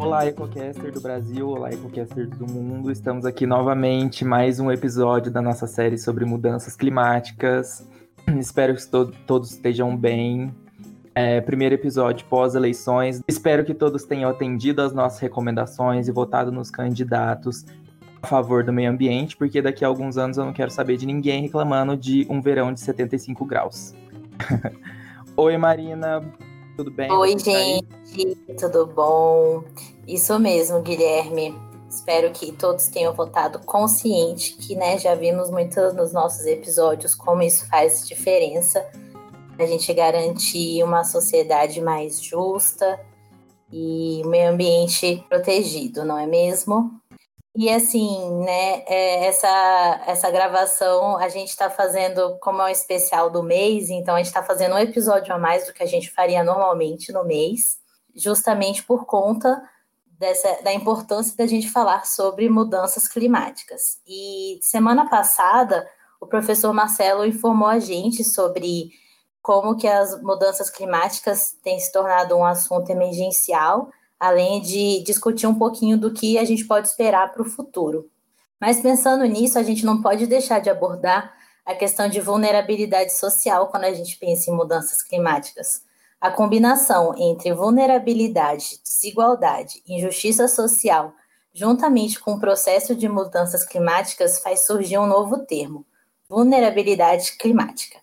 Olá, EcoCaster do Brasil, olá, EcoCaster do mundo. Estamos aqui novamente, mais um episódio da nossa série sobre mudanças climáticas. Espero que to todos estejam bem. É, primeiro episódio pós-eleições. Espero que todos tenham atendido às nossas recomendações e votado nos candidatos a favor do meio ambiente, porque daqui a alguns anos eu não quero saber de ninguém reclamando de um verão de 75 graus. Oi, Marina, tudo bem? Oi, gente, tudo bom? Isso mesmo, Guilherme. Espero que todos tenham votado consciente, que né, já vimos muito nos nossos episódios como isso faz diferença. A gente garantir uma sociedade mais justa e meio ambiente protegido, não é mesmo? E assim, né, é, essa, essa gravação a gente está fazendo como é um especial do mês, então a gente está fazendo um episódio a mais do que a gente faria normalmente no mês, justamente por conta dessa, da importância da gente falar sobre mudanças climáticas. E semana passada, o professor Marcelo informou a gente sobre como que as mudanças climáticas têm se tornado um assunto emergencial além de discutir um pouquinho do que a gente pode esperar para o futuro. Mas pensando nisso, a gente não pode deixar de abordar a questão de vulnerabilidade social quando a gente pensa em mudanças climáticas. A combinação entre vulnerabilidade, desigualdade, injustiça social, juntamente com o processo de mudanças climáticas, faz surgir um novo termo: vulnerabilidade climática.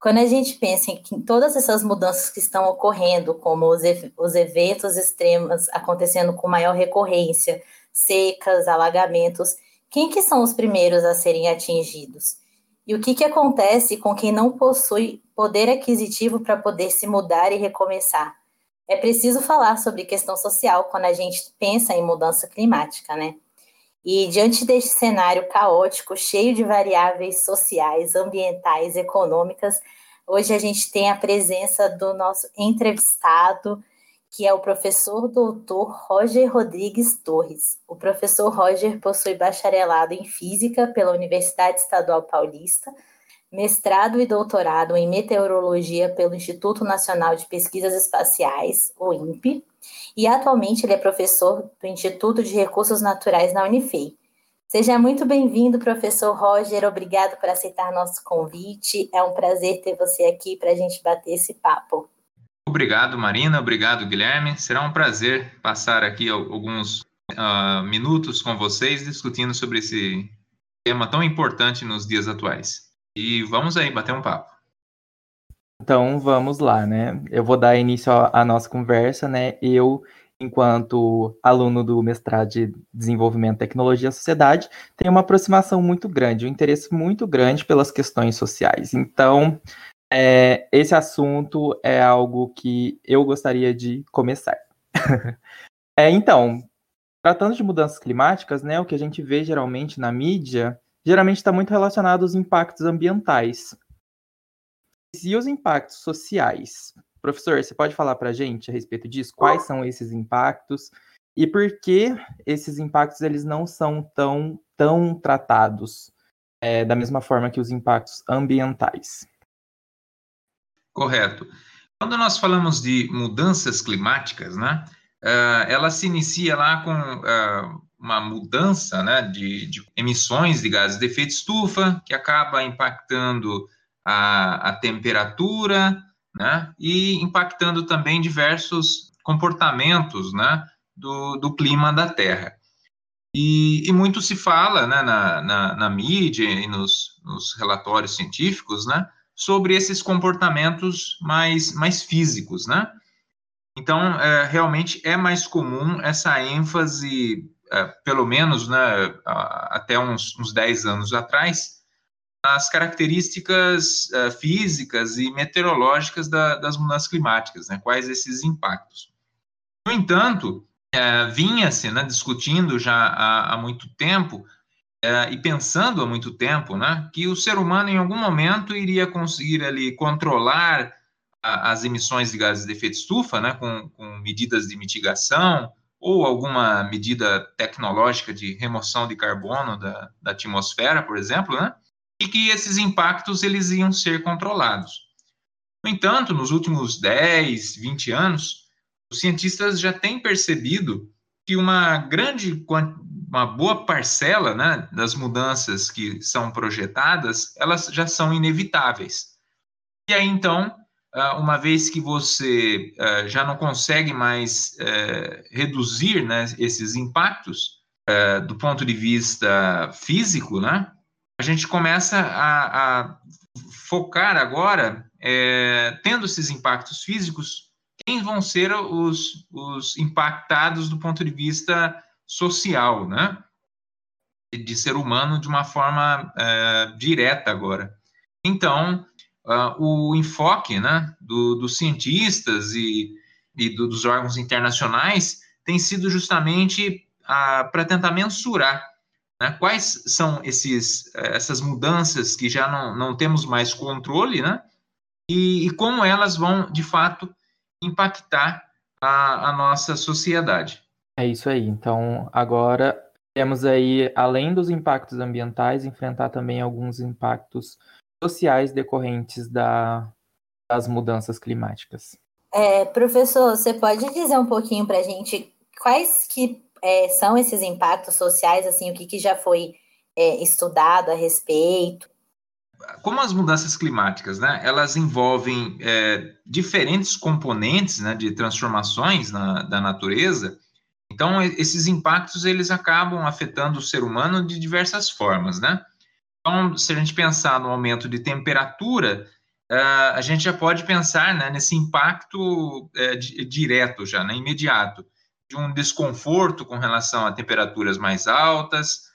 Quando a gente pensa em todas essas mudanças que estão ocorrendo, como os, os eventos extremos acontecendo com maior recorrência, secas, alagamentos, quem que são os primeiros a serem atingidos? E o que, que acontece com quem não possui poder aquisitivo para poder se mudar e recomeçar? É preciso falar sobre questão social quando a gente pensa em mudança climática, né? E diante deste cenário caótico, cheio de variáveis sociais, ambientais, econômicas, hoje a gente tem a presença do nosso entrevistado, que é o professor doutor Roger Rodrigues Torres. O professor Roger possui bacharelado em Física pela Universidade Estadual Paulista, mestrado e doutorado em Meteorologia pelo Instituto Nacional de Pesquisas Espaciais, o INPE, e atualmente ele é professor do Instituto de Recursos Naturais na Unifei. Seja muito bem-vindo, professor Roger. Obrigado por aceitar nosso convite. É um prazer ter você aqui para a gente bater esse papo. Obrigado, Marina. Obrigado, Guilherme. Será um prazer passar aqui alguns uh, minutos com vocês discutindo sobre esse tema tão importante nos dias atuais. E vamos aí bater um papo. Então vamos lá, né? Eu vou dar início à nossa conversa, né? Eu, enquanto aluno do mestrado de Desenvolvimento, Tecnologia e Sociedade, tenho uma aproximação muito grande, um interesse muito grande pelas questões sociais. Então, é, esse assunto é algo que eu gostaria de começar. é, então, tratando de mudanças climáticas, né? O que a gente vê geralmente na mídia, geralmente está muito relacionado aos impactos ambientais e os impactos sociais? Professor, você pode falar para a gente a respeito disso? Quais são esses impactos e por que esses impactos eles não são tão, tão tratados é, da mesma forma que os impactos ambientais? Correto. Quando nós falamos de mudanças climáticas, né, uh, ela se inicia lá com uh, uma mudança né, de, de emissões de gases de efeito estufa, que acaba impactando a, a temperatura, né, e impactando também diversos comportamentos, né, do, do clima da Terra. E, e muito se fala, né, na, na, na mídia e nos, nos, relatórios científicos, né, sobre esses comportamentos mais, mais físicos, né. Então, é, realmente é mais comum essa ênfase, é, pelo menos, né, até uns, uns 10 anos atrás, as características uh, físicas e meteorológicas da, das mudanças climáticas, né? quais esses impactos. No entanto, uh, vinha-se né, discutindo já há, há muito tempo uh, e pensando há muito tempo né, que o ser humano em algum momento iria conseguir ali controlar a, as emissões de gases de efeito estufa né, com, com medidas de mitigação ou alguma medida tecnológica de remoção de carbono da, da atmosfera, por exemplo, né? E que esses impactos eles iam ser controlados. No entanto, nos últimos 10, 20 anos, os cientistas já têm percebido que uma grande, uma boa parcela né, das mudanças que são projetadas, elas já são inevitáveis. E aí, então, ah, uma vez que você ah, já não consegue mais eh, reduzir né, esses impactos eh, do ponto de vista físico, né, a gente começa a, a focar agora, é, tendo esses impactos físicos, quem vão ser os, os impactados do ponto de vista social, né? De ser humano de uma forma é, direta agora. Então, uh, o enfoque né, do, dos cientistas e, e do, dos órgãos internacionais tem sido justamente uh, para tentar mensurar né, quais são esses, essas mudanças que já não, não temos mais controle, né? E, e como elas vão, de fato, impactar a, a nossa sociedade. É isso aí. Então, agora temos aí, além dos impactos ambientais, enfrentar também alguns impactos sociais decorrentes da, das mudanças climáticas. É, professor, você pode dizer um pouquinho para a gente quais que é, são esses impactos sociais, assim, o que, que já foi é, estudado a respeito? como as mudanças climáticas, né, elas envolvem é, diferentes componentes, né, de transformações na, da natureza, então esses impactos eles acabam afetando o ser humano de diversas formas, né? Então, se a gente pensar no aumento de temperatura, uh, a gente já pode pensar né, nesse impacto uh, direto já, né, imediato, de um desconforto com relação a temperaturas mais altas,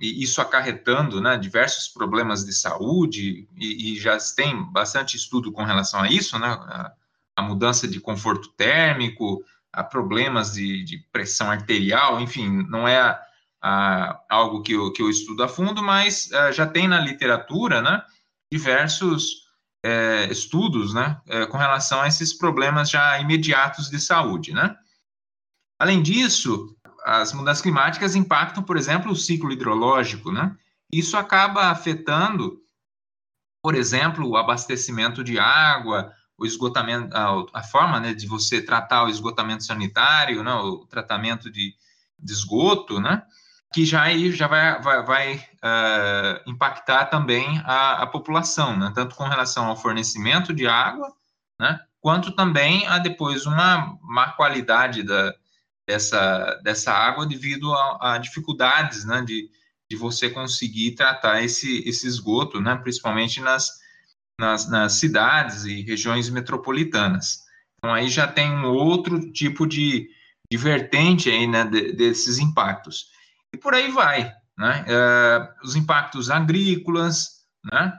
e isso acarretando né, diversos problemas de saúde, e, e, já tem bastante estudo com relação a isso, né, a, a mudança de conforto térmico, a problemas de, de pressão arterial, enfim, não é a, a, algo que eu, que eu estudo a fundo, mas a, já tem na literatura né, diversos é, estudos né, é, com relação a esses problemas já imediatos de saúde. Né? Além disso, as mudanças climáticas impactam, por exemplo, o ciclo hidrológico, né? Isso acaba afetando, por exemplo, o abastecimento de água, o esgotamento, a, a forma né, de você tratar o esgotamento sanitário, né, o tratamento de, de esgoto, né? Que já aí já vai, vai, vai uh, impactar também a, a população, né? Tanto com relação ao fornecimento de água, né? Quanto também a depois uma má qualidade da, dessa, dessa água devido a, a dificuldades né, de, de você conseguir tratar esse, esse esgoto, né, principalmente nas, nas, nas cidades e regiões metropolitanas. Então, aí já tem um outro tipo de, de vertente aí, né, de, desses impactos. E por aí vai, né? É, os impactos agrícolas, né?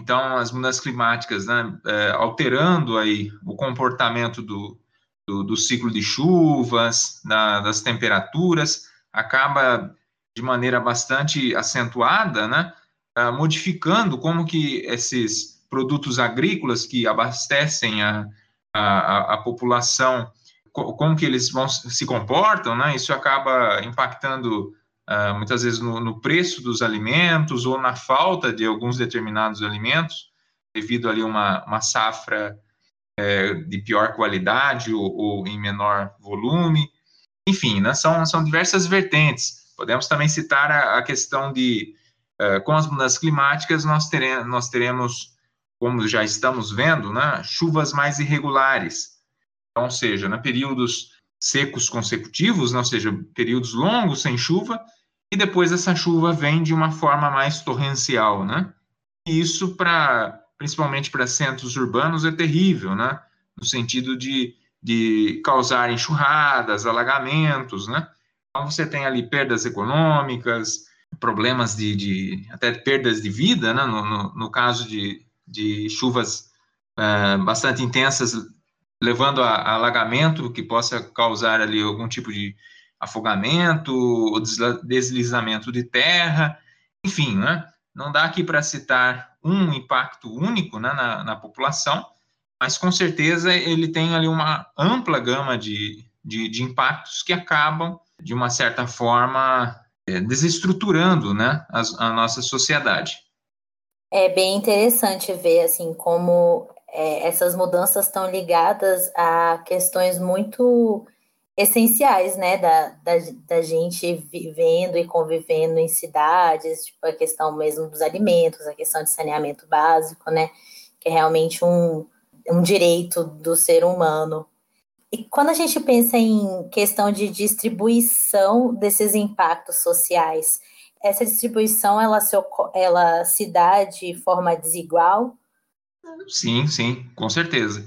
Então, as mudanças climáticas, né, é, alterando aí o comportamento do, do, do ciclo de chuvas, da, das temperaturas, acaba de maneira bastante acentuada, né, uh, modificando como que esses produtos agrícolas que abastecem a, a, a população, como que eles vão se comportam, né, isso acaba impactando uh, muitas vezes no, no, preço dos alimentos ou na falta de alguns determinados alimentos, devido ali uma, uma safra é, de pior qualidade ou, ou, em menor volume. Enfim, né, são, são diversas vertentes. Podemos também citar a, a questão de, uh, com as mudanças climáticas, nós teremos, nós teremos, como já estamos vendo, né, chuvas mais irregulares. Então, ou seja, né, períodos secos consecutivos, né, ou seja, períodos longos sem chuva, e depois essa chuva vem de uma forma mais torrencial, né? E isso para principalmente para centros urbanos, é terrível, né? No sentido de, de causar enxurradas, alagamentos, né? Então você tem ali perdas econômicas, problemas de, de até perdas de vida, né? No, no, no caso de, de chuvas uh, bastante intensas, levando a, a, alagamento que possa causar ali algum tipo de afogamento, deslizamento de terra, enfim, né? Não dá aqui para citar um impacto único né, na, na, população, mas com certeza ele tem ali uma ampla gama de, de, de impactos que acabam, de uma certa forma, é, desestruturando né, a, a, nossa sociedade. É bem interessante ver assim como é, essas mudanças estão ligadas a questões muito essenciais, né, da, da, da, gente vivendo e convivendo em cidades, tipo a questão mesmo dos alimentos, a questão de saneamento básico, né, que é realmente um, um direito do ser humano. E quando a gente pensa em questão de distribuição desses impactos sociais, essa distribuição ela se, ela se dá de forma desigual? Sim, sim, com certeza.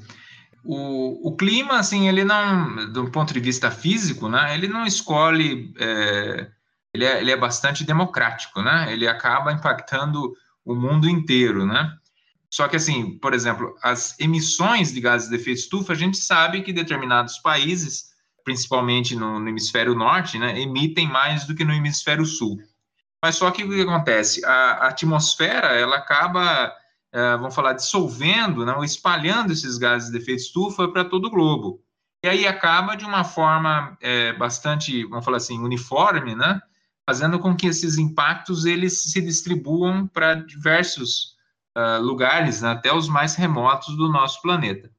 O, o clima, assim, ele não, do ponto de vista físico, né, ele não escolhe, é, ele, é, ele é bastante democrático, né, ele acaba impactando o mundo inteiro, né. Só que, assim, por exemplo, as emissões de gases de efeito estufa, a gente sabe que determinados países, principalmente no, no hemisfério norte, né, emitem mais do que no hemisfério sul. Mas só que o que acontece? A, a atmosfera, ela acaba é, vamos falar, dissolvendo, não, espalhando esses gases de efeito estufa para todo o globo. E aí acaba de uma forma é, bastante, vamos falar assim, uniforme, né? Fazendo com que esses impactos eles se distribuam para diversos uh, lugares, né? até os mais remotos do nosso planeta.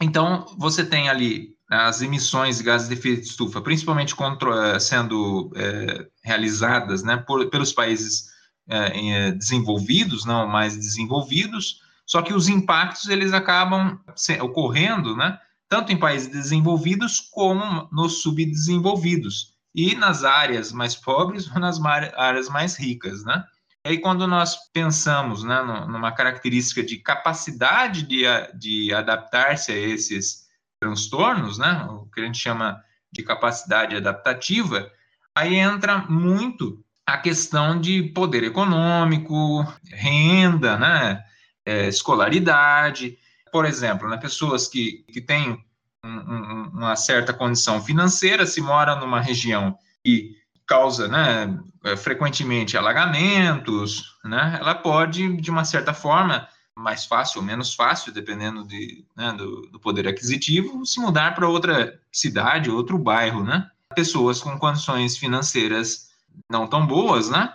Então, você tem ali as emissões de gases de efeito estufa, principalmente contra, sendo é, realizadas né, por, pelos países é, é, desenvolvidos, não mais desenvolvidos, só que os impactos eles acabam ocorrendo, né, tanto em países desenvolvidos como nos subdesenvolvidos e nas áreas mais pobres ou nas áreas mais ricas, né? E aí quando nós pensamos, né, numa característica de capacidade de, de adaptar-se a esses transtornos, né, o que a gente chama de capacidade adaptativa, aí entra muito a questão de poder econômico, renda, né, é, escolaridade. Por exemplo, né, pessoas que, que têm um, um, uma certa condição financeira, se mora numa região que causa né, é, frequentemente alagamentos, né, ela pode, de uma certa forma, mais fácil ou menos fácil, dependendo de, né, do, do, poder aquisitivo, se mudar para outra cidade, outro bairro, né? Pessoas com condições financeiras não tão boas, né?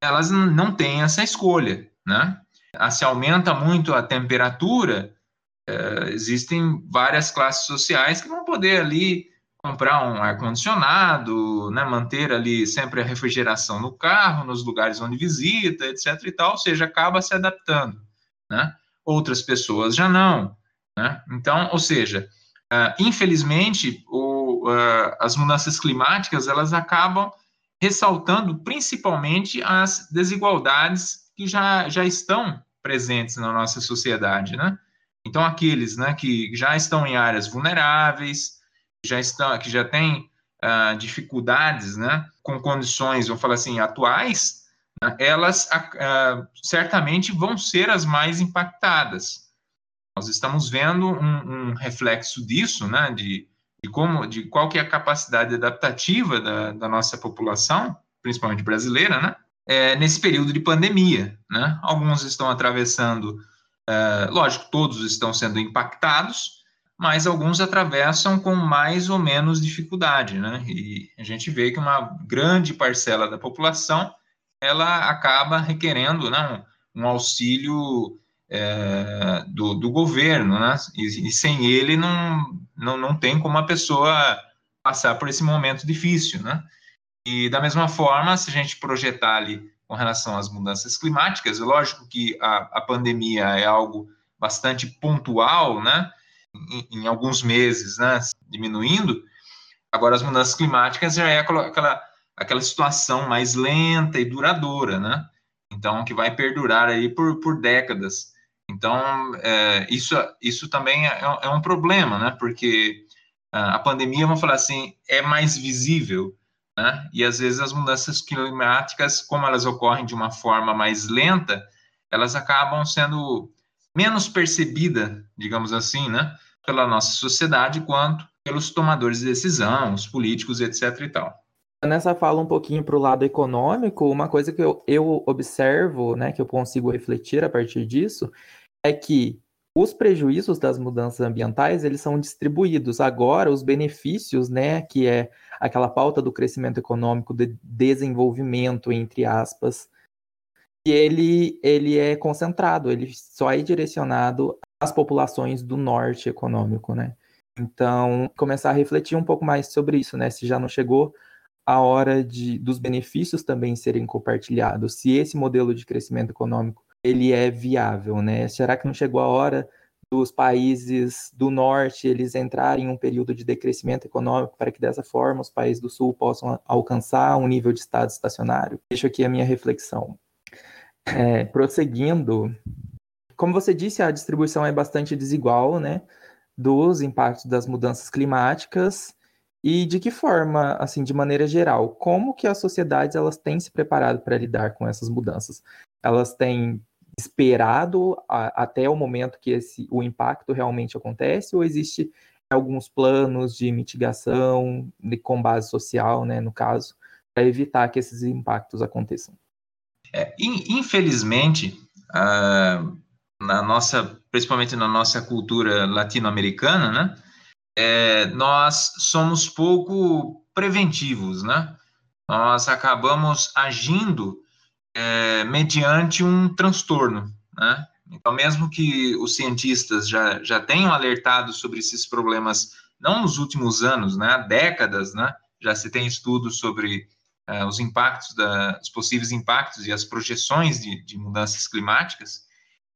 Elas não têm essa escolha, né? Ah, se aumenta muito a temperatura, é, existem várias classes sociais que vão poder ali comprar um ar-condicionado, né, manter ali sempre a refrigeração no carro, nos lugares onde visita, etc e tal, ou seja, acaba se adaptando, né? Outras pessoas já não, né? Então, ou seja, uh, infelizmente, o, uh, as mudanças climáticas, elas acabam ressaltando principalmente as desigualdades que já, já estão presentes na nossa sociedade, né? Então, aqueles né, que já estão em áreas vulneráveis, já estão, que já têm uh, dificuldades né, com condições, vamos falar assim, atuais, né, elas uh, certamente vão ser as mais impactadas. Nós estamos vendo um, um reflexo disso, né, de de como, de qual que é a capacidade adaptativa da, da nossa população, principalmente brasileira, né? É, nesse período de pandemia, né? Alguns estão atravessando, é, lógico, todos estão sendo impactados, mas alguns atravessam com mais ou menos dificuldade, né? E a gente vê que uma grande parcela da população ela acaba requerendo, né, um, um auxílio é, do, do, governo, né? E, e, sem ele não, não, não tem como a pessoa passar por esse momento difícil, né? E da mesma forma, se a gente projetar ali com relação às mudanças climáticas, é lógico que a, a pandemia é algo bastante pontual, né? Em, em, alguns meses, né? Diminuindo. Agora, as mudanças climáticas já é aquela, aquela, situação mais lenta e duradoura, né? Então, que vai perdurar aí por, por décadas. Então, é, isso, isso também é, é, um problema, né? Porque a pandemia, vamos falar assim, é mais visível, né? E às vezes as mudanças climáticas, como elas ocorrem de uma forma mais lenta, elas acabam sendo menos percebidas, digamos assim, né? Pela nossa sociedade, quanto pelos tomadores de decisão, os políticos, etc. e tal. Nessa fala um pouquinho para o lado econômico, uma coisa que eu, eu observo, né, que eu consigo refletir a partir disso, é que os prejuízos das mudanças ambientais, eles são distribuídos. Agora, os benefícios, né, que é aquela pauta do crescimento econômico, de desenvolvimento, entre aspas, e ele, ele é concentrado, ele só é direcionado às populações do norte econômico, né? Então, começar a refletir um pouco mais sobre isso, né? Se já não chegou a hora de, dos benefícios também serem compartilhados, se esse modelo de crescimento econômico ele é viável, né? Será que não chegou a hora dos países do norte eles entrarem em um período de decrescimento econômico para que dessa forma os países do sul possam alcançar um nível de estado estacionário? Deixo aqui a minha reflexão. É, prosseguindo, como você disse, a distribuição é bastante desigual, né? Dos impactos das mudanças climáticas e de que forma, assim, de maneira geral, como que as sociedades elas têm se preparado para lidar com essas mudanças? Elas têm esperado a, até o momento que esse, o impacto realmente acontece ou existe alguns planos de mitigação de, com base social, né, no caso, para evitar que esses impactos aconteçam? É, infelizmente, na nossa, principalmente na nossa cultura latino-americana, né, é, nós somos pouco preventivos, né? Nós acabamos agindo é, mediante um transtorno, né? Então, mesmo que os cientistas já, já tenham alertado sobre esses problemas, não nos últimos anos, né? Há décadas, né? Já se tem estudos sobre é, os impactos, da, os possíveis impactos e as projeções de, de mudanças climáticas.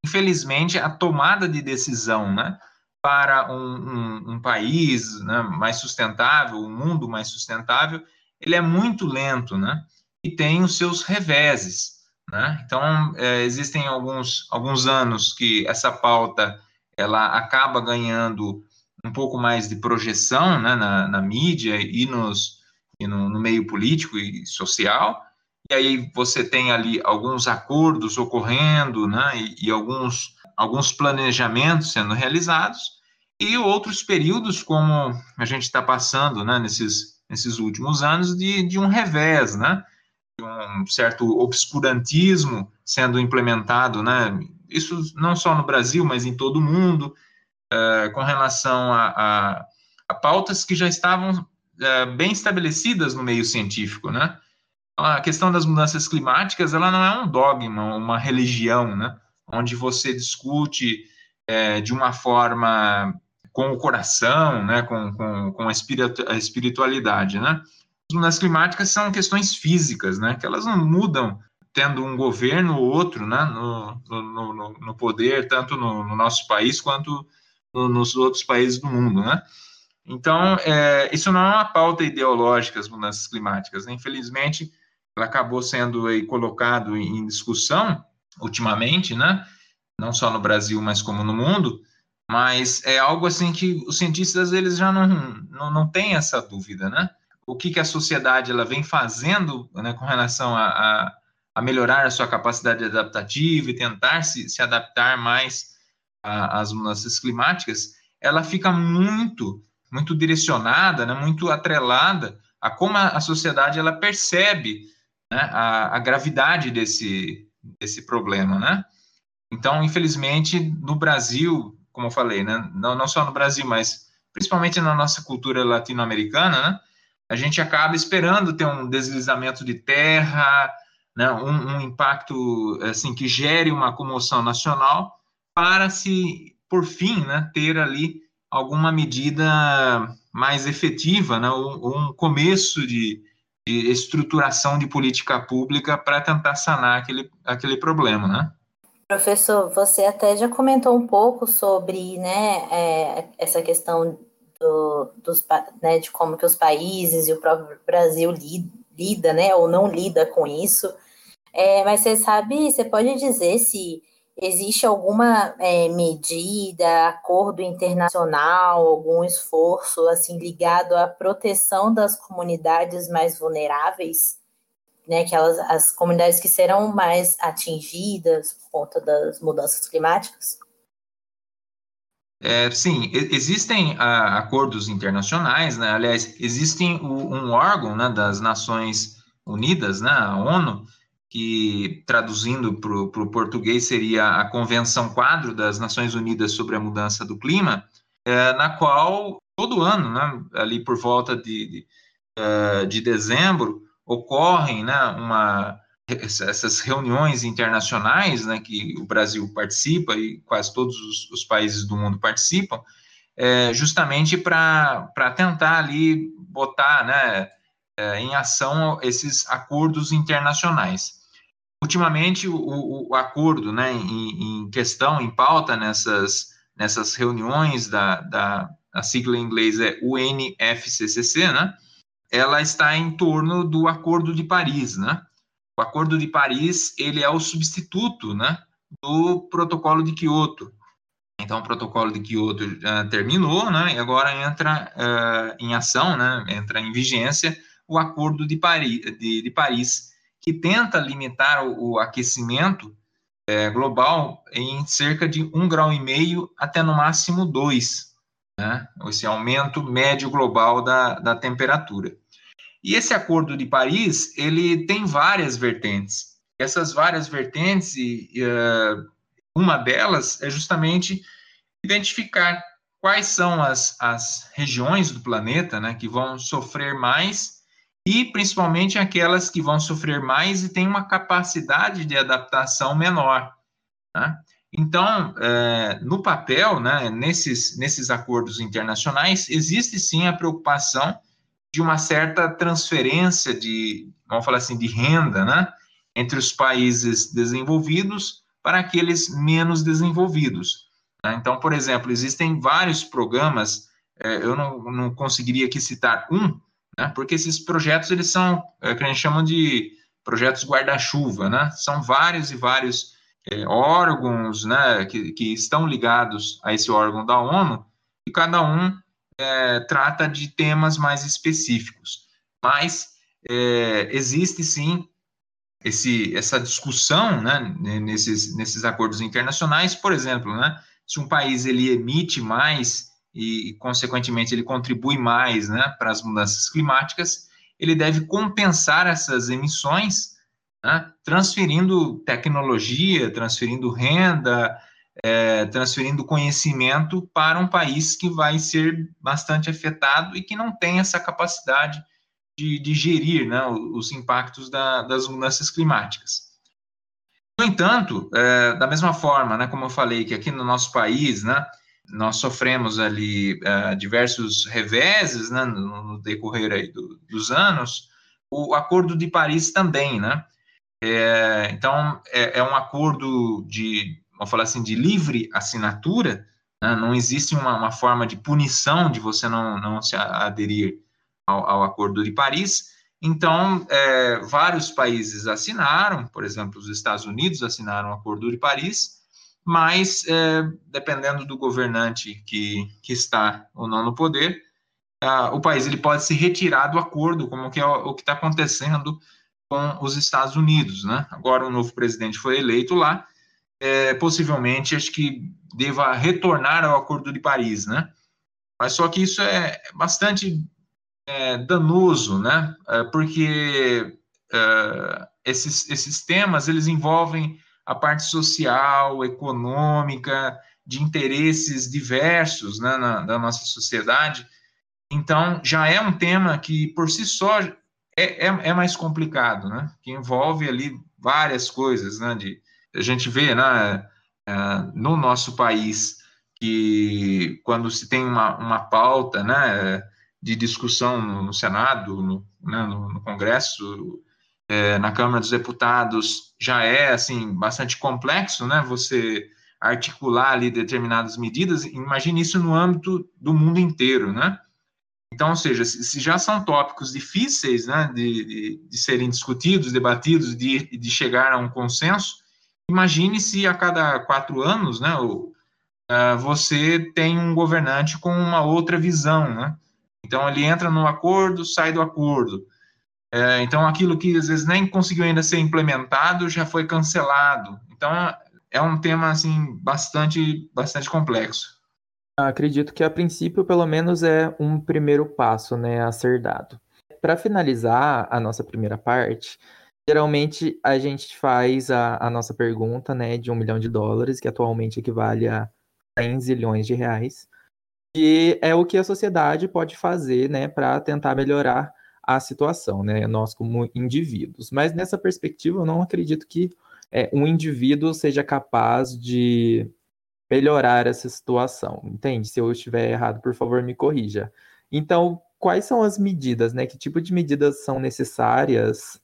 Infelizmente, a tomada de decisão, né? para um, um, um país né, mais sustentável, um mundo mais sustentável, ele é muito lento, né? E tem os seus reveses, né? Então, é, existem alguns, alguns anos que essa pauta ela acaba ganhando um pouco mais de projeção né, na, na mídia e, nos, e no, no meio político e social, e aí você tem ali alguns acordos ocorrendo, né, e, e alguns alguns planejamentos sendo realizados e outros períodos, como a gente está passando né, nesses, nesses últimos anos, de, de um revés, né, um certo obscurantismo sendo implementado, né, isso não só no Brasil, mas em todo o mundo, uh, com relação a, a, a, pautas que já estavam uh, bem estabelecidas no meio científico, né, a questão das mudanças climáticas, ela não é um dogma, uma religião, né, onde você discute é, de uma forma com o coração, né, com, com, com a espiritualidade, né. As mudanças climáticas são questões físicas, né, que elas não mudam tendo um governo ou outro, né, no, no, no, no poder, tanto no, no, nosso país quanto nos outros países do mundo, né. Então, é, isso não é uma pauta ideológica, as mudanças climáticas. Né? Infelizmente, ela acabou sendo aí, colocado em discussão ultimamente, né? Não só no Brasil, mas como no mundo. Mas é algo assim que os cientistas eles já não, não, não têm essa dúvida, né? O que, que a sociedade ela vem fazendo né, com relação a, a, a melhorar a sua capacidade adaptativa e tentar se, se adaptar mais às mudanças climáticas, ela fica muito, muito direcionada, né, muito atrelada a como a, a sociedade ela percebe né, a, a gravidade desse, desse problema, né? Então, infelizmente, no Brasil, como eu falei, né, não, não só no Brasil, mas principalmente na nossa cultura latino-americana, né, a gente acaba esperando ter um deslizamento de terra, né, um, um, impacto assim que gere uma comoção nacional para se, por fim, né, ter ali alguma medida mais efetiva, né, um, um começo de, de estruturação de política pública para tentar sanar aquele, aquele problema, né? Professor, você até já comentou um pouco sobre né, é, essa questão do, dos, né, de como que os países e o próprio Brasil lida, lida né, ou não lida com isso. É, mas você sabe, você pode dizer se Existe alguma é, medida, acordo internacional, algum esforço assim ligado à proteção das comunidades mais vulneráveis, né? Aquelas as comunidades que serão mais atingidas por conta das mudanças climáticas? É, sim, existem a, acordos internacionais, né? Aliás, existe um órgão né, das Nações Unidas, né, a ONU, que traduzindo para o português seria a Convenção Quadro das Nações Unidas sobre a Mudança do Clima, é, na qual todo ano, né, ali por volta de, de, é, de dezembro, ocorrem né, uma, essas reuniões internacionais né, que o Brasil participa e quase todos os, os países do mundo participam, é, justamente para tentar ali botar né, é, em ação esses acordos internacionais. Ultimamente, o, o acordo né, em, em, questão, em pauta nessas, nessas reuniões da, da a sigla em inglês é UNFCCC, né? Ela está em torno do Acordo de Paris, né? O Acordo de Paris, ele é o substituto, né, do Protocolo de Kyoto. Então, o Protocolo de Kyoto uh, terminou, né, e agora entra uh, em ação, né, entra em vigência o Acordo de Paris, de, de Paris que tenta limitar o, o aquecimento uh, global em cerca de um grau e meio até no máximo dois, né, esse aumento médio global da, da temperatura. E esse Acordo de Paris, ele tem várias vertentes. Essas várias vertentes, e, uh, uma delas é justamente identificar quais são as, as regiões do planeta né, que vão sofrer mais e principalmente aquelas que vão sofrer mais e têm uma capacidade de adaptação menor. Né? Então, é, no papel, né, nesses, nesses acordos internacionais, existe sim a preocupação de uma certa transferência de, vamos falar assim, de renda, né, entre os países desenvolvidos para aqueles menos desenvolvidos. Né? Então, por exemplo, existem vários programas, é, eu não, não conseguiria aqui citar um, né, porque esses projetos, eles são, é, que a gente chama de projetos guarda-chuva, né, são vários e vários é, órgãos, né, que, que estão ligados a esse órgão da ONU, e cada um é, trata de temas mais específicos. Mas é, existe sim esse, essa discussão né, nesses, nesses acordos internacionais, por exemplo, né, se um país ele emite mais e, consequentemente, ele contribui mais né, para as mudanças climáticas, ele deve compensar essas emissões, né, transferindo tecnologia, transferindo renda, é, transferindo conhecimento para um país que vai ser bastante afetado e que não tem essa capacidade de, de gerir né, os impactos da, das mudanças climáticas. No entanto, é, da mesma forma, né, como eu falei, que aqui no nosso país, né, nós sofremos ali é, diversos reveses né, no, no decorrer aí do, dos anos, o Acordo de Paris também, né? É, então, é, é, um acordo de vamos falar assim, de livre assinatura, né? não existe uma, uma, forma de punição de você não, não se aderir ao, ao Acordo de Paris. Então, é, vários países assinaram, por exemplo, os Estados Unidos assinaram o Acordo de Paris, mas é, dependendo do governante que, que está ou não no poder, o país ele pode se retirar do acordo, como que é o, o que está acontecendo com os Estados Unidos, né? Agora o novo presidente foi eleito lá é, possivelmente, acho que deva retornar ao Acordo de Paris, né? Mas só que isso é bastante é, danoso, né? É, porque é, esses, esses temas, eles envolvem a parte social, econômica, de interesses diversos né, na, da nossa sociedade. Então, já é um tema que, por si só, é, é, é mais complicado, né? Que envolve ali várias coisas, né? De, a gente vê né, é, no nosso país que quando se tem uma, uma pauta né, de discussão no, Senado, no, né, no Congresso, é, na Câmara dos Deputados, já é assim bastante complexo, né? Você articular ali determinadas medidas. Imagine isso no âmbito do mundo inteiro, né? Então, ou seja, se já são tópicos difíceis, né, de, de, de serem discutidos, debatidos, de, de chegar a um consenso, Imagine se a cada quatro anos, né, uh, você tem um governante com uma outra visão, né? Então ele entra no acordo, sai do acordo. É, então aquilo que às vezes nem conseguiu ainda ser implementado já foi cancelado. Então é um tema assim bastante, bastante complexo. Acredito que a princípio pelo menos é um primeiro passo, né, a ser dado. Para finalizar a nossa primeira parte, Geralmente a gente faz a, a, nossa pergunta, né, de um milhão de dólares, que atualmente equivale a 100 zilhões de reais, e é o que a sociedade pode fazer, né, para tentar melhorar a situação, né, nós como indivíduos. Mas nessa perspectiva, eu não acredito que é, um indivíduo seja capaz de melhorar essa situação, entende? Se eu estiver errado, por favor, me corrija. Então, quais são as medidas, né? Que tipo de medidas são necessárias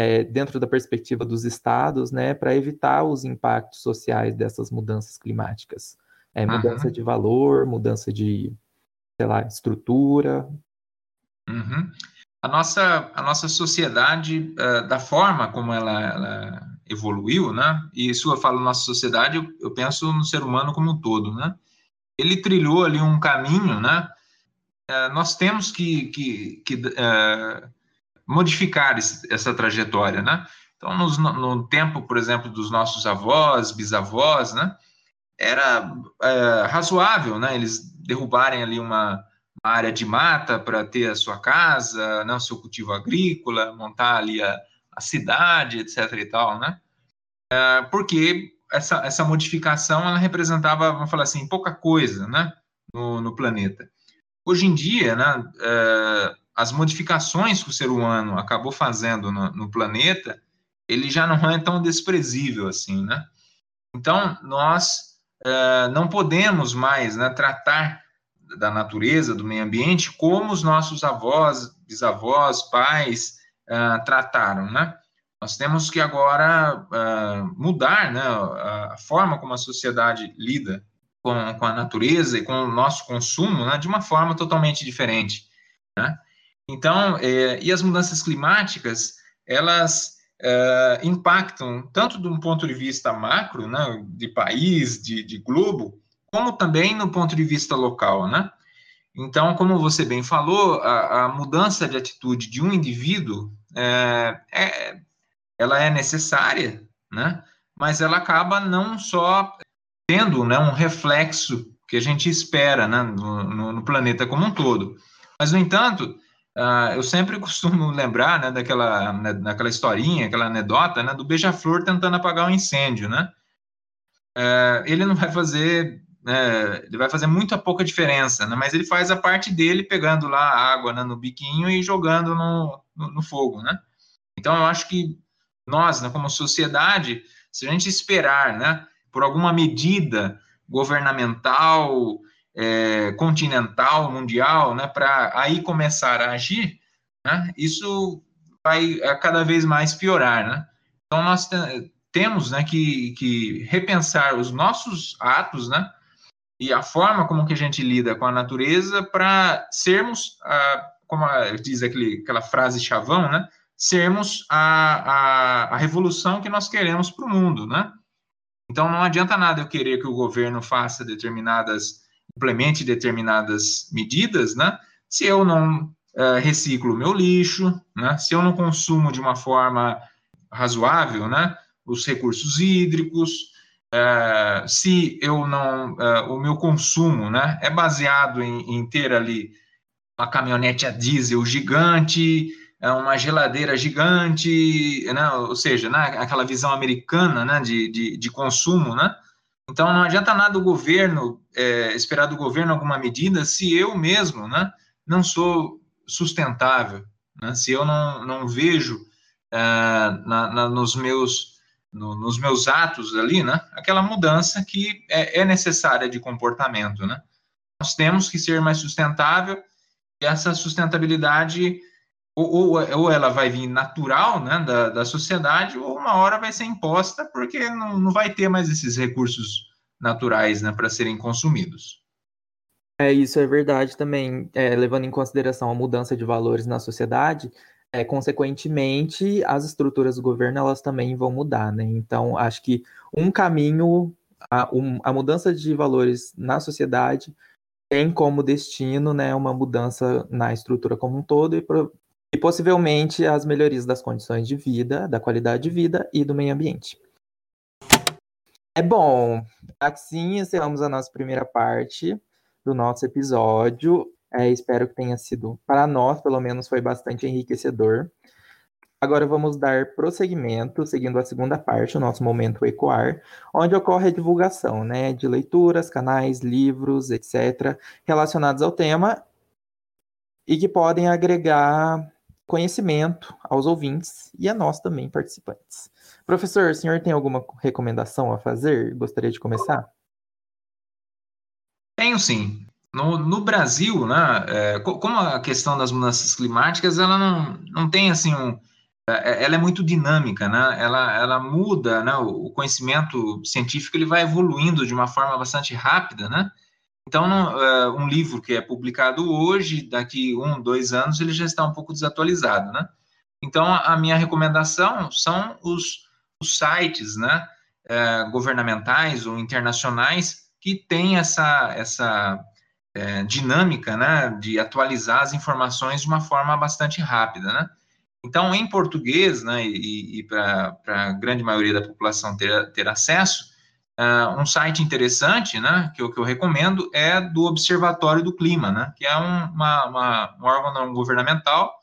é, dentro da perspectiva dos estados, né, para evitar os impactos sociais dessas mudanças climáticas? É, mudança uhum. de valor, mudança de, sei lá, estrutura. Uhum. A nossa, a nossa sociedade, uh, da forma como ela, ela, evoluiu, né? E isso eu falo nossa sociedade, eu, eu, penso no ser humano como um todo, né? Ele trilhou ali um caminho, né? Uh, nós temos que, que, que uh, modificar essa trajetória, né? Então, no tempo, por exemplo, dos nossos avós, bisavós, né? Era razoável, né? Eles derrubarem ali uma, uma área de mata para ter a sua casa, né, o seu cultivo agrícola, montar ali a, a cidade, etc. e tal, né? É, porque essa, essa modificação ela representava, vamos falar assim, pouca coisa, né, no, no planeta. Hoje em dia, né, é, as modificações que o ser humano acabou fazendo no, no planeta, ele já não é tão desprezível assim, né? Então, nós é, não podemos mais né, tratar da natureza, do meio ambiente, como os nossos avós, bisavós, pais uh, trataram, né? Nós temos que agora uh, mudar né, a forma como a sociedade lida com, com, a natureza e com o nosso consumo né, de uma forma totalmente diferente. Né? Então, eh, e as mudanças climáticas, elas eh, impactam tanto de um ponto de vista macro, né, de país, de, de globo, como também no ponto de vista local, né? Então, como você bem falou, a, a mudança de atitude de um indivíduo é, é, ela é necessária, né? Mas ela acaba não só tendo né, um reflexo que a gente espera né, no, no, no planeta como um todo. Mas, no entanto, uh, eu sempre costumo lembrar né, daquela, né, daquela historinha, aquela anedota né, do beija-flor tentando apagar um incêndio, né? Uh, ele não vai fazer né, ele vai fazer muito pouca diferença, né, mas ele faz a parte dele pegando lá a água né, no biquinho e jogando no, no, no, fogo, né? Então eu acho que nós, né, como sociedade, se a gente esperar, né, por alguma medida governamental, é, continental, mundial, né, para aí começar a agir, né, isso vai cada vez mais piorar, né? Então nós temos, né, que, que repensar os nossos atos, né, e a forma como que a gente lida com a natureza para sermos, a, como diz aquele, aquela frase chavão, né? Sermos a, a, a revolução que nós queremos para o mundo, né? Então não adianta nada eu querer que o governo faça determinadas, implemente determinadas medidas, né? Se eu não uh, reciclo meu lixo, né? Se eu não consumo de uma forma razoável, né? Os recursos hídricos, é, se eu não, é, o meu consumo, né, é baseado em, em, ter ali uma caminhonete a diesel gigante, uma geladeira gigante, né, ou seja, né, aquela visão americana, né, de, de, de consumo, né, então não adianta nada o governo é, esperar do governo alguma medida se eu mesmo, né, não sou sustentável, né, se eu não, não vejo é, na, na, nos meus no, nos meus atos ali, né? Aquela mudança que é, é, necessária de comportamento, né? Nós temos que ser mais sustentável e essa sustentabilidade ou, ou, ou ela vai vir natural, né, da, da sociedade, ou uma hora vai ser imposta porque não, não vai ter mais esses recursos naturais, né, para serem consumidos. É, isso é verdade também, é, levando em consideração a mudança de valores na sociedade, é, consequentemente, as estruturas do governo elas também vão mudar, né? Então, acho que um caminho, a, um, a mudança de valores na sociedade tem como destino, né, uma mudança na estrutura como um todo e, e possivelmente as melhorias das condições de vida, da qualidade de vida e do meio ambiente. É bom, assim encerramos a nossa primeira parte do nosso episódio. É, espero que tenha sido, para nós, pelo menos, foi bastante enriquecedor. Agora vamos dar prosseguimento, seguindo a segunda parte, o nosso momento ecoar, onde ocorre a divulgação né, de leituras, canais, livros, etc., relacionados ao tema e que podem agregar conhecimento aos ouvintes e a nós também, participantes. Professor, o senhor tem alguma recomendação a fazer? Gostaria de começar? tenho sim. No, no Brasil, né, é, como a questão das mudanças climáticas, ela não, não tem assim um, é, ela é muito dinâmica, né? Ela, ela muda, né? O conhecimento científico ele vai evoluindo de uma forma bastante rápida, né? Então, uh, um livro que é publicado hoje, daqui um, dois anos, ele já está um pouco desatualizado, né? Então, a minha recomendação são os, os sites, né? Uh, governamentais ou internacionais que têm essa, essa uh, dinâmica, né? De atualizar as informações de uma forma bastante rápida, né? Então, em português, né? E, e para a grande maioria da população ter, ter acesso, Uh, um site interessante, né, que eu, que eu recomendo, é do Observatório do Clima, né, que é um, uma, uma, um órgão não governamental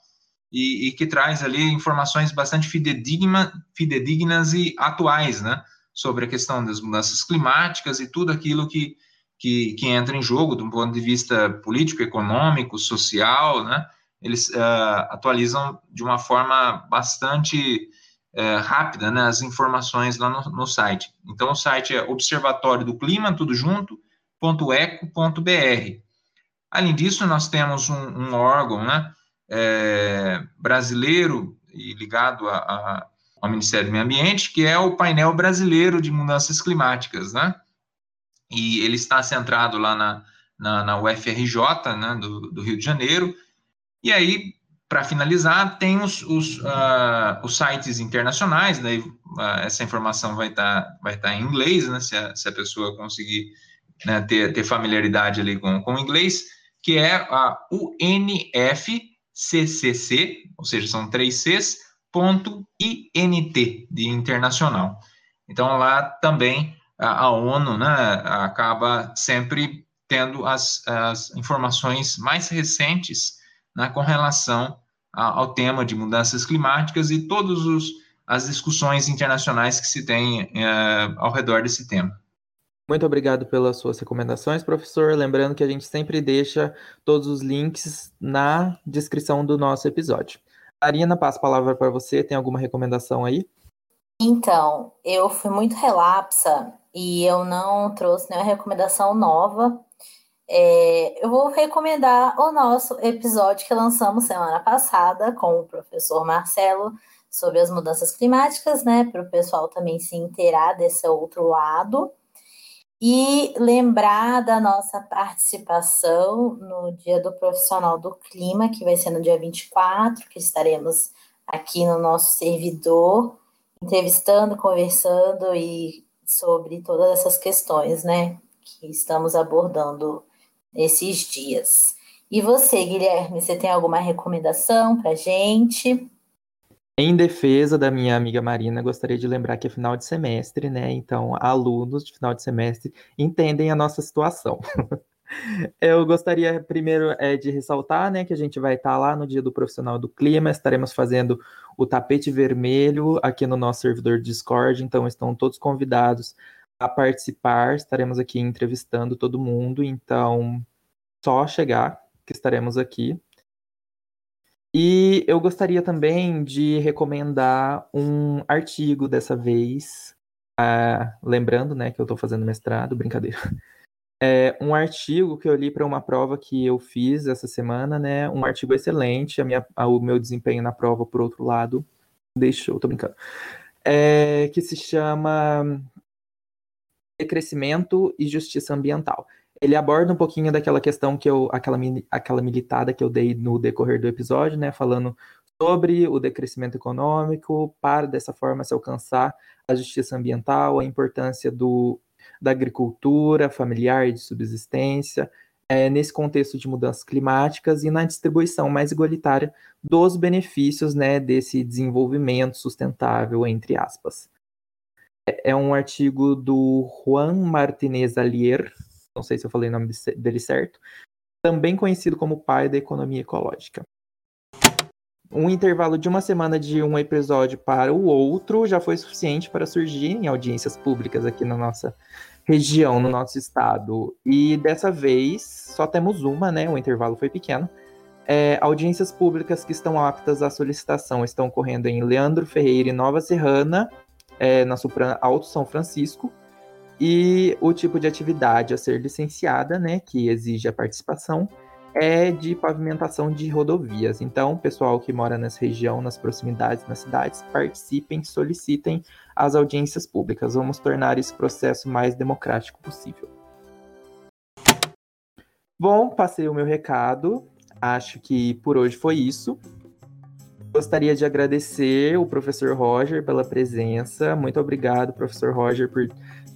e, e, que traz ali informações bastante fidedigna, fidedignas e atuais, né, sobre a questão das mudanças climáticas e tudo aquilo que, que, que entra em jogo, do ponto de vista político, econômico, social, né, eles uh, atualizam de uma forma bastante é, rápida né, as informações lá no, no, site. Então, o site é Observatório do Clima, tudo junto, .eco.br. Além disso, nós temos um, um órgão né, é, brasileiro e ligado a, a, ao Ministério do Meio Ambiente, que é o painel brasileiro de mudanças climáticas, né? E ele está centrado lá na, na, na UFRJ, né, do, do Rio de Janeiro, e aí para finalizar, tem os, os, uh, os, sites internacionais, daí uh, essa informação vai estar tá, vai tá em inglês, né, se a, se a pessoa conseguir né, ter, ter familiaridade ali com, com o inglês, que é a UNFCCC, ou seja, são três Cs, ponto INT, de internacional. Então, lá também a, a ONU né, acaba sempre tendo as, as informações mais recentes né, com relação a, ao tema de mudanças climáticas e todas as discussões internacionais que se tem é, ao redor desse tema. Muito obrigado pelas suas recomendações, professor. Lembrando que a gente sempre deixa todos os links na descrição do nosso episódio. Arina, passo a palavra para você. Tem alguma recomendação aí? Então, eu fui muito relapsa e eu não trouxe nenhuma recomendação nova. É, eu vou recomendar o nosso episódio que lançamos semana passada com o professor Marcelo sobre as mudanças climáticas, né? Para o pessoal também se inteirar desse outro lado. E lembrar da nossa participação no Dia do Profissional do Clima, que vai ser no dia 24, que estaremos aqui no nosso servidor, entrevistando, conversando e sobre todas essas questões, né? Que estamos abordando nesses dias. E você, Guilherme, você tem alguma recomendação para gente? Em defesa da minha amiga Marina, gostaria de lembrar que é final de semestre, né? Então, alunos de final de semestre entendem a nossa situação. Eu gostaria primeiro é, de ressaltar né, que a gente vai estar lá no Dia do Profissional do Clima, estaremos fazendo o tapete vermelho aqui no nosso servidor Discord, então estão todos convidados a participar. Estaremos aqui entrevistando todo mundo, então só chegar que estaremos aqui. E eu gostaria também de recomendar um artigo dessa vez, uh, lembrando, né, que eu estou fazendo mestrado, brincadeira. É um artigo que eu li para uma prova que eu fiz essa semana, né? Um artigo excelente. A minha, a, o meu desempenho na prova, por outro lado, deixou, tô brincando. É, que se chama crescimento e justiça ambiental. Ele aborda um pouquinho daquela questão que eu, aquela, aquela militada que eu dei no decorrer do episódio, né, falando sobre o decrescimento econômico, para dessa forma se alcançar a justiça ambiental, a importância do, da agricultura familiar e de subsistência, é, nesse contexto de mudanças climáticas e na distribuição mais igualitária dos benefícios né, desse desenvolvimento sustentável, entre aspas é um artigo do Juan Martinez Alier, não sei se eu falei o nome dele certo, também conhecido como pai da economia ecológica. Um intervalo de uma semana de um episódio para o outro já foi suficiente para surgir em audiências públicas aqui na nossa região, no nosso estado. E dessa vez só temos uma, né? O intervalo foi pequeno. É, audiências públicas que estão aptas à solicitação estão ocorrendo em Leandro Ferreira e Nova Serrana, é, na Supran Alto São Francisco, E o tipo de atividade a ser licenciada, né, que exige a participação, é de pavimentação de rodovias. Então, pessoal que mora nessa região, nas proximidades, nas cidades, participem, solicitem as audiências públicas. Vamos tornar esse processo mais democrático possível. Bom, passei o meu recado. Acho que por hoje foi isso. Gostaria de agradecer o professor Roger pela presença. Muito obrigado, professor Roger, por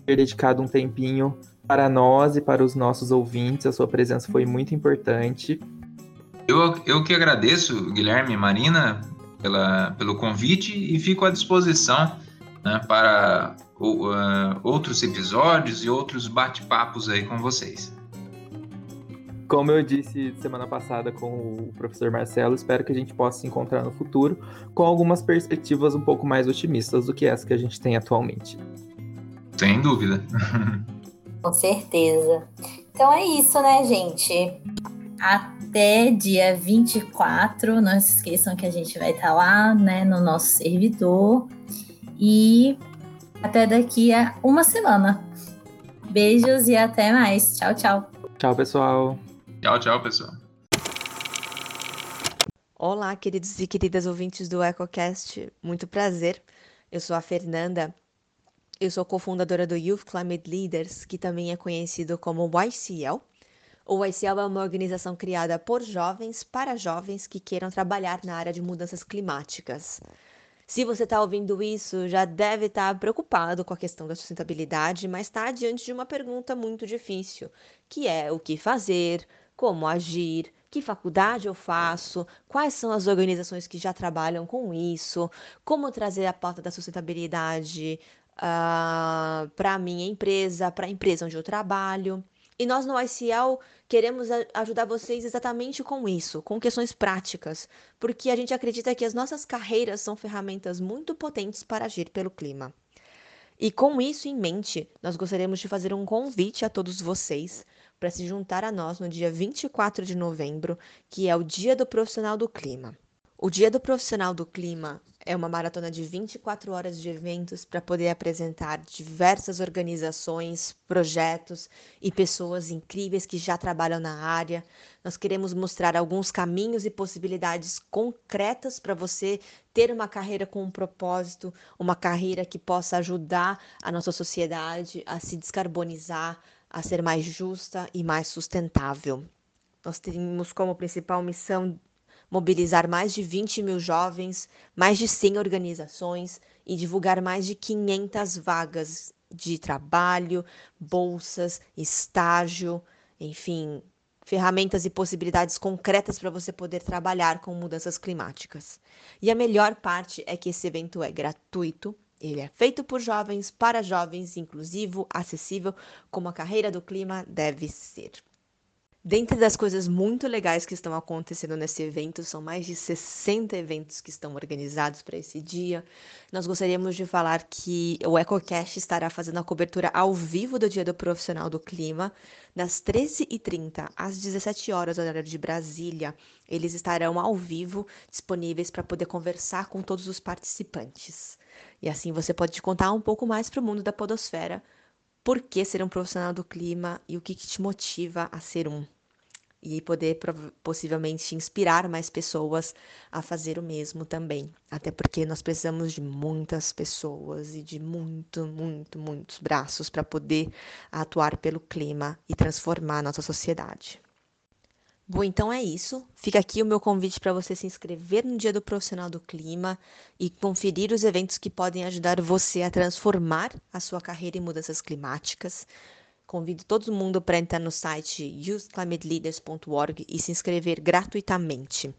ter dedicado um tempinho para nós e para os nossos ouvintes. A sua presença foi muito importante. Eu, eu que agradeço, Guilherme e Marina, pela, pelo convite e fico à disposição né, para uh, outros episódios e outros bate-papos aí com vocês. Como eu disse semana passada com o professor Marcelo, espero que a gente possa se encontrar no futuro com algumas perspectivas um pouco mais otimistas do que essa que a gente tem atualmente. Sem dúvida. com certeza. Então é isso, né, gente? Até dia 24. Não se esqueçam que a gente vai estar lá, né, no nosso servidor. E até daqui a uma semana. Beijos e até mais. Tchau, tchau. Tchau, pessoal. Tchau, tchau, pessoal. Olá, queridos e queridas ouvintes do EcoCast. Muito prazer. Eu sou a Fernanda. Eu sou cofundadora do Youth Climate Leaders, que também é conhecido como YCL. O YCL é uma organização criada por jovens para jovens que queiram trabalhar na área de mudanças climáticas. Se você está ouvindo isso, já deve estar tá preocupado com a questão da sustentabilidade, mas está diante de uma pergunta muito difícil, que é o que fazer, como agir, que faculdade eu faço, quais são as organizações que já trabalham com isso, como trazer a pauta da sustentabilidade uh, ah, para a minha empresa, para a empresa onde eu trabalho. E nós no ICL queremos ajudar vocês exatamente com isso, com questões práticas, porque a gente acredita que as nossas carreiras são ferramentas muito potentes para agir pelo clima. E com isso em mente, nós gostaríamos de fazer um convite a todos vocês para se juntar a nós no dia 24 de novembro, que é o Dia do Profissional do Clima. O Dia do Profissional do Clima é uma maratona de 24 horas de eventos para poder apresentar diversas organizações, projetos e pessoas incríveis que já trabalham na área. Nós queremos mostrar alguns caminhos e possibilidades concretas para você ter uma carreira com um propósito, uma carreira que possa ajudar a nossa sociedade a se descarbonizar, a ser mais justa e mais sustentável. Nós temos como principal missão mobilizar mais de 20 mil jovens, mais de 100 organizações e divulgar mais de 500 vagas de trabalho, bolsas, estágio, enfim, ferramentas e possibilidades concretas para você poder trabalhar com mudanças climáticas. E a melhor parte é que esse evento é gratuito ele é feito por jovens, para jovens, inclusivo, acessível, como a carreira do clima deve ser. Dentre das coisas muito legais que estão acontecendo nesse evento, são mais de 60 eventos que estão organizados para esse dia. Nós gostaríamos de falar que o EcoCast estará fazendo a cobertura ao vivo do Dia do Profissional do Clima, das 13h30 às 17 horas horário de Brasília. Eles estarão ao vivo, disponíveis para poder conversar com todos os participantes. E assim você pode contar um pouco mais para o mundo da podosfera, por que ser um profissional do clima e o que, que te motiva a ser um. E poder possivelmente inspirar mais pessoas a fazer o mesmo também. Até porque nós precisamos de muitas pessoas e de muito, muito, muitos braços para poder atuar pelo clima e transformar a nossa sociedade. Bom, então é isso. Fica aqui o meu convite para você se inscrever no Dia do Profissional do Clima e conferir os eventos que podem ajudar você a transformar a sua carreira em mudanças climáticas. Convido todo mundo para entrar no site useclimateleaders.org e se inscrever gratuitamente.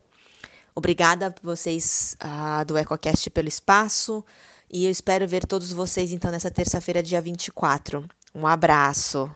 Obrigada a vocês uh, do EcoCast pelo espaço e eu espero ver todos vocês então nessa terça-feira, dia 24. Um abraço.